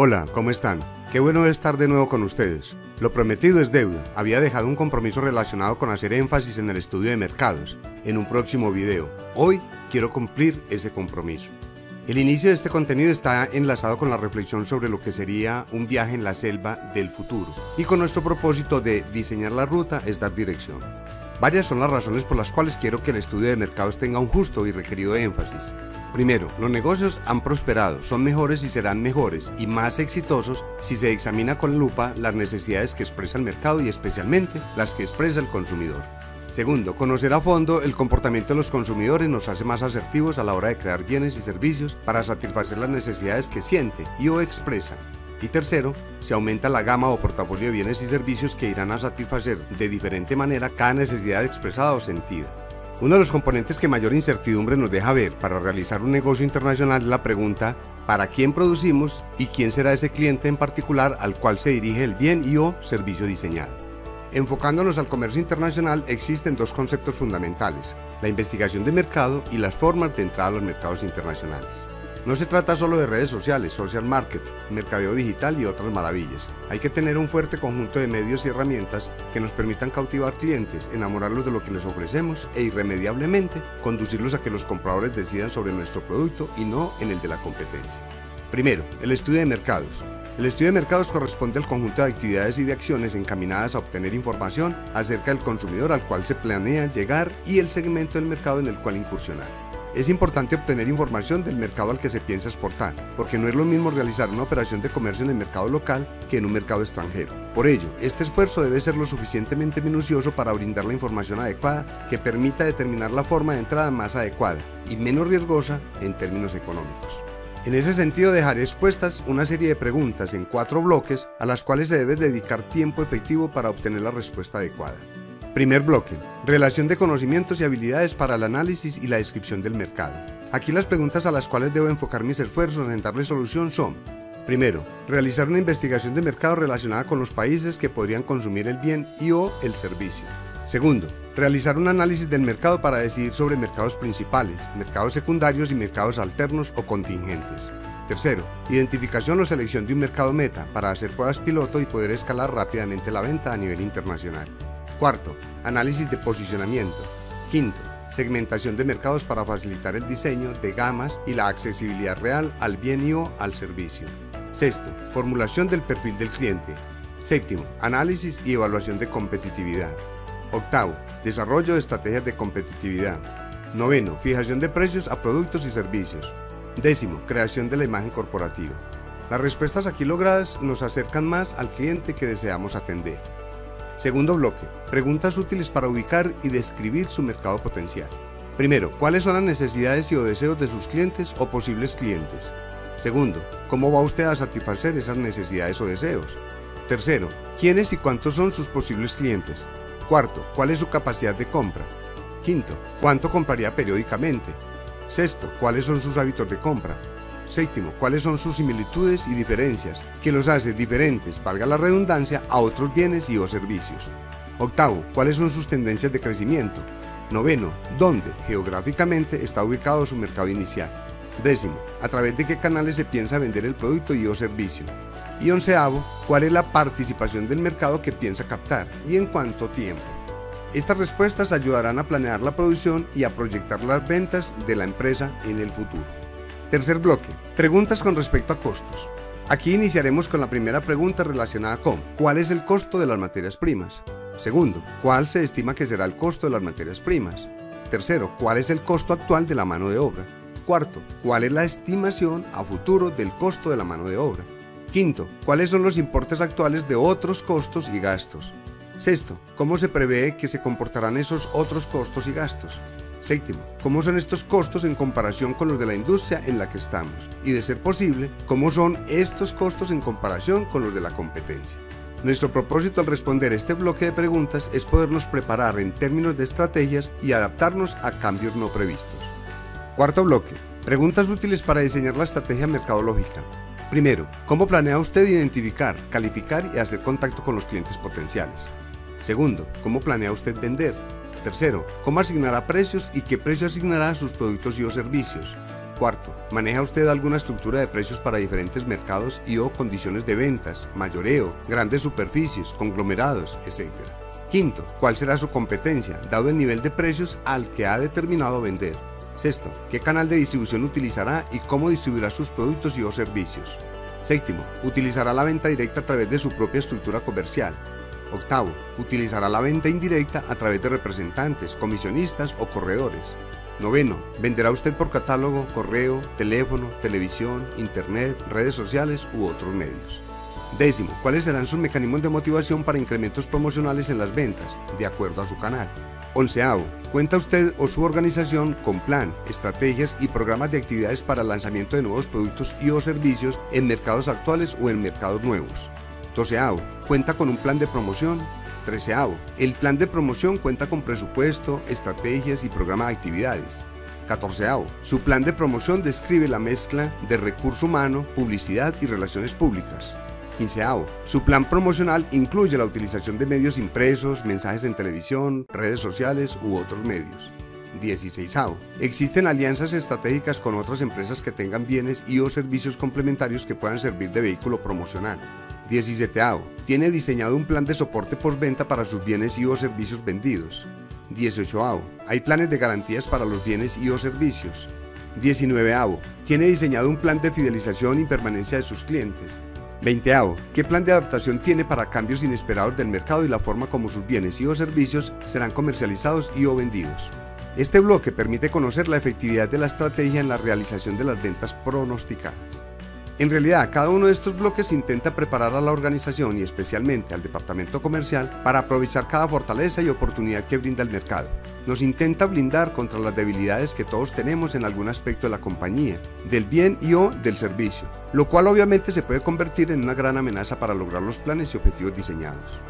Hola, ¿cómo están? Qué bueno estar de nuevo con ustedes. Lo prometido es deuda. Había dejado un compromiso relacionado con hacer énfasis en el estudio de mercados en un próximo video. Hoy quiero cumplir ese compromiso. El inicio de este contenido está enlazado con la reflexión sobre lo que sería un viaje en la selva del futuro y con nuestro propósito de diseñar la ruta es dar dirección. Varias son las razones por las cuales quiero que el estudio de mercados tenga un justo y requerido énfasis. Primero, los negocios han prosperado, son mejores y serán mejores y más exitosos si se examina con lupa las necesidades que expresa el mercado y especialmente las que expresa el consumidor. Segundo, conocer a fondo el comportamiento de los consumidores nos hace más asertivos a la hora de crear bienes y servicios para satisfacer las necesidades que siente y o expresan. Y tercero, se aumenta la gama o portafolio de bienes y servicios que irán a satisfacer de diferente manera cada necesidad expresada o sentida. Uno de los componentes que mayor incertidumbre nos deja ver para realizar un negocio internacional es la pregunta ¿para quién producimos y quién será ese cliente en particular al cual se dirige el bien y o servicio diseñado? Enfocándonos al comercio internacional existen dos conceptos fundamentales, la investigación de mercado y las formas de entrada a los mercados internacionales. No se trata solo de redes sociales, social market, mercadeo digital y otras maravillas. Hay que tener un fuerte conjunto de medios y herramientas que nos permitan cautivar clientes, enamorarlos de lo que les ofrecemos e irremediablemente conducirlos a que los compradores decidan sobre nuestro producto y no en el de la competencia. Primero, el estudio de mercados. El estudio de mercados corresponde al conjunto de actividades y de acciones encaminadas a obtener información acerca del consumidor al cual se planea llegar y el segmento del mercado en el cual incursionar. Es importante obtener información del mercado al que se piensa exportar, porque no es lo mismo realizar una operación de comercio en el mercado local que en un mercado extranjero. Por ello, este esfuerzo debe ser lo suficientemente minucioso para brindar la información adecuada que permita determinar la forma de entrada más adecuada y menos riesgosa en términos económicos. En ese sentido dejaré expuestas una serie de preguntas en cuatro bloques a las cuales se debe dedicar tiempo efectivo para obtener la respuesta adecuada. Primer bloque. Relación de conocimientos y habilidades para el análisis y la descripción del mercado. Aquí las preguntas a las cuales debo enfocar mis esfuerzos en darle solución son Primero, realizar una investigación de mercado relacionada con los países que podrían consumir el bien y o el servicio. Segundo, realizar un análisis del mercado para decidir sobre mercados principales, mercados secundarios y mercados alternos o contingentes. Tercero, identificación o selección de un mercado meta para hacer pruebas piloto y poder escalar rápidamente la venta a nivel internacional. Cuarto, análisis de posicionamiento. Quinto, segmentación de mercados para facilitar el diseño de gamas y la accesibilidad real al bien y o al servicio. Sexto, formulación del perfil del cliente. Séptimo, análisis y evaluación de competitividad. Octavo, desarrollo de estrategias de competitividad. Noveno, fijación de precios a productos y servicios. Décimo, creación de la imagen corporativa. Las respuestas aquí logradas nos acercan más al cliente que deseamos atender. Segundo bloque, preguntas útiles para ubicar y describir su mercado potencial. Primero, ¿cuáles son las necesidades y o deseos de sus clientes o posibles clientes? Segundo, ¿cómo va usted a satisfacer esas necesidades o deseos? Tercero, ¿quiénes y cuántos son sus posibles clientes? Cuarto, ¿cuál es su capacidad de compra? Quinto, ¿cuánto compraría periódicamente? Sexto, ¿cuáles son sus hábitos de compra? Séptimo, cuáles son sus similitudes y diferencias, que los hace diferentes, valga la redundancia, a otros bienes y o servicios. Octavo, cuáles son sus tendencias de crecimiento. Noveno, dónde geográficamente está ubicado su mercado inicial. Décimo, a través de qué canales se piensa vender el producto y o servicio. Y onceavo, cuál es la participación del mercado que piensa captar y en cuánto tiempo. Estas respuestas ayudarán a planear la producción y a proyectar las ventas de la empresa en el futuro. Tercer bloque. Preguntas con respecto a costos. Aquí iniciaremos con la primera pregunta relacionada con ¿cuál es el costo de las materias primas? Segundo, ¿cuál se estima que será el costo de las materias primas? Tercero, ¿cuál es el costo actual de la mano de obra? Cuarto, ¿cuál es la estimación a futuro del costo de la mano de obra? Quinto, ¿cuáles son los importes actuales de otros costos y gastos? Sexto, ¿cómo se prevé que se comportarán esos otros costos y gastos? Séptimo, ¿cómo son estos costos en comparación con los de la industria en la que estamos? Y de ser posible, ¿cómo son estos costos en comparación con los de la competencia? Nuestro propósito al responder este bloque de preguntas es podernos preparar en términos de estrategias y adaptarnos a cambios no previstos. Cuarto bloque. Preguntas útiles para diseñar la estrategia mercadológica. Primero, ¿cómo planea usted identificar, calificar y hacer contacto con los clientes potenciales? Segundo, ¿cómo planea usted vender? Tercero, cómo asignará precios y qué precio asignará a sus productos y o servicios. Cuarto, ¿maneja usted alguna estructura de precios para diferentes mercados y o condiciones de ventas, mayoreo, grandes superficies, conglomerados, etc.? Quinto, ¿cuál será su competencia, dado el nivel de precios al que ha determinado vender? Sexto, ¿qué canal de distribución utilizará y cómo distribuirá sus productos y o servicios? Séptimo, utilizará la venta directa a través de su propia estructura comercial. Octavo, utilizará la venta indirecta a través de representantes, comisionistas o corredores. Noveno, venderá usted por catálogo, correo, teléfono, televisión, internet, redes sociales u otros medios. Décimo, ¿cuáles serán sus mecanismos de motivación para incrementos promocionales en las ventas, de acuerdo a su canal? Onceavo, ¿cuenta usted o su organización con plan, estrategias y programas de actividades para el lanzamiento de nuevos productos y o servicios en mercados actuales o en mercados nuevos? Doceavo, ¿cuenta con un plan de promoción? Treceavo, el plan de promoción cuenta con presupuesto, estrategias y programa de actividades. Catorceavo, su plan de promoción describe la mezcla de recurso humano, publicidad y relaciones públicas. Quinceavo, su plan promocional incluye la utilización de medios impresos, mensajes en televisión, redes sociales u otros medios. 16. Existen alianzas estratégicas con otras empresas que tengan bienes y o servicios complementarios que puedan servir de vehículo promocional. 17. Tiene diseñado un plan de soporte postventa para sus bienes y o servicios vendidos. 18. Hay planes de garantías para los bienes y o servicios. 19. Tiene diseñado un plan de fidelización y permanencia de sus clientes. 20. ¿Qué plan de adaptación tiene para cambios inesperados del mercado y la forma como sus bienes y o servicios serán comercializados y o vendidos? Este bloque permite conocer la efectividad de la estrategia en la realización de las ventas pronosticadas. En realidad, cada uno de estos bloques intenta preparar a la organización y especialmente al departamento comercial para aprovechar cada fortaleza y oportunidad que brinda el mercado. Nos intenta blindar contra las debilidades que todos tenemos en algún aspecto de la compañía, del bien y o del servicio, lo cual obviamente se puede convertir en una gran amenaza para lograr los planes y objetivos diseñados.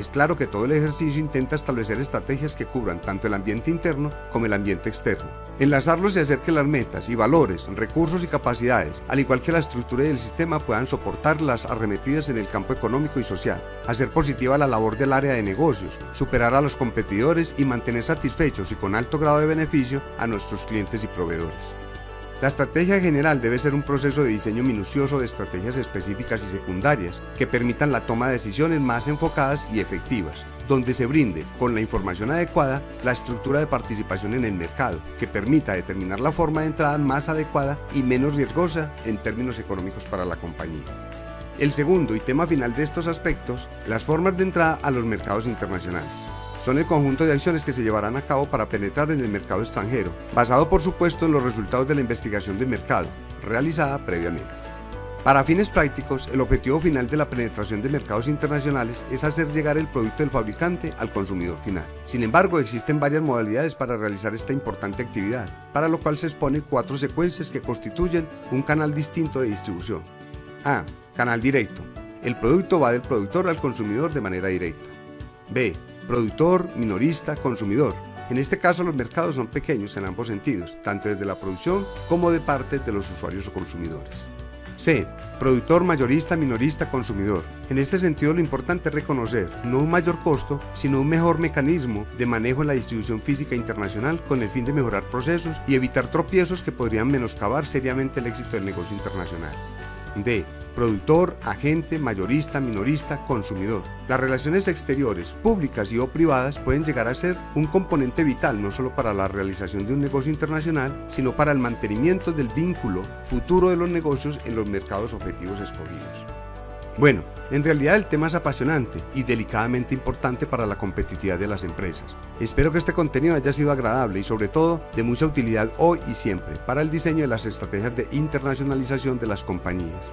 Es claro que todo el ejercicio intenta establecer estrategias que cubran tanto el ambiente interno como el ambiente externo, enlazarlos y hacer que las metas y valores, recursos y capacidades, al igual que la estructura del sistema, puedan soportar las arremetidas en el campo económico y social, hacer positiva la labor del área de negocios, superar a los competidores y mantener satisfechos y con alto grado de beneficio a nuestros clientes y proveedores. La estrategia general debe ser un proceso de diseño minucioso de estrategias específicas y secundarias que permitan la toma de decisiones más enfocadas y efectivas, donde se brinde, con la información adecuada, la estructura de participación en el mercado, que permita determinar la forma de entrada más adecuada y menos riesgosa en términos económicos para la compañía. El segundo y tema final de estos aspectos, las formas de entrada a los mercados internacionales son el conjunto de acciones que se llevarán a cabo para penetrar en el mercado extranjero, basado por supuesto en los resultados de la investigación de mercado, realizada previamente. Para fines prácticos, el objetivo final de la penetración de mercados internacionales es hacer llegar el producto del fabricante al consumidor final. Sin embargo, existen varias modalidades para realizar esta importante actividad, para lo cual se expone cuatro secuencias que constituyen un canal distinto de distribución. A. Canal directo. El producto va del productor al consumidor de manera directa. B productor, minorista, consumidor. En este caso los mercados son pequeños en ambos sentidos, tanto desde la producción como de parte de los usuarios o consumidores. C. Productor, mayorista, minorista, consumidor. En este sentido lo importante es reconocer no un mayor costo, sino un mejor mecanismo de manejo en la distribución física internacional con el fin de mejorar procesos y evitar tropiezos que podrían menoscabar seriamente el éxito del negocio internacional. D productor, agente, mayorista, minorista, consumidor. Las relaciones exteriores, públicas y o privadas pueden llegar a ser un componente vital no solo para la realización de un negocio internacional, sino para el mantenimiento del vínculo futuro de los negocios en los mercados objetivos escogidos. Bueno, en realidad el tema es apasionante y delicadamente importante para la competitividad de las empresas. Espero que este contenido haya sido agradable y sobre todo de mucha utilidad hoy y siempre para el diseño de las estrategias de internacionalización de las compañías.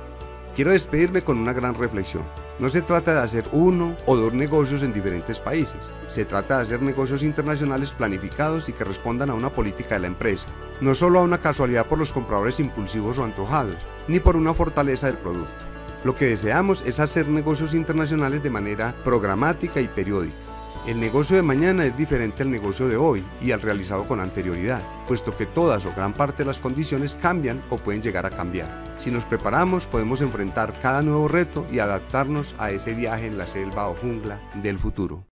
Quiero despedirme con una gran reflexión. No se trata de hacer uno o dos negocios en diferentes países. Se trata de hacer negocios internacionales planificados y que respondan a una política de la empresa. No solo a una casualidad por los compradores impulsivos o antojados, ni por una fortaleza del producto. Lo que deseamos es hacer negocios internacionales de manera programática y periódica el negocio de mañana es diferente al negocio de hoy y al realizado con anterioridad, puesto que todas o gran parte de las condiciones cambian o pueden llegar a cambiar. Si nos preparamos, podemos enfrentar cada nuevo reto y adaptarnos a ese viaje en la selva o jungla del futuro.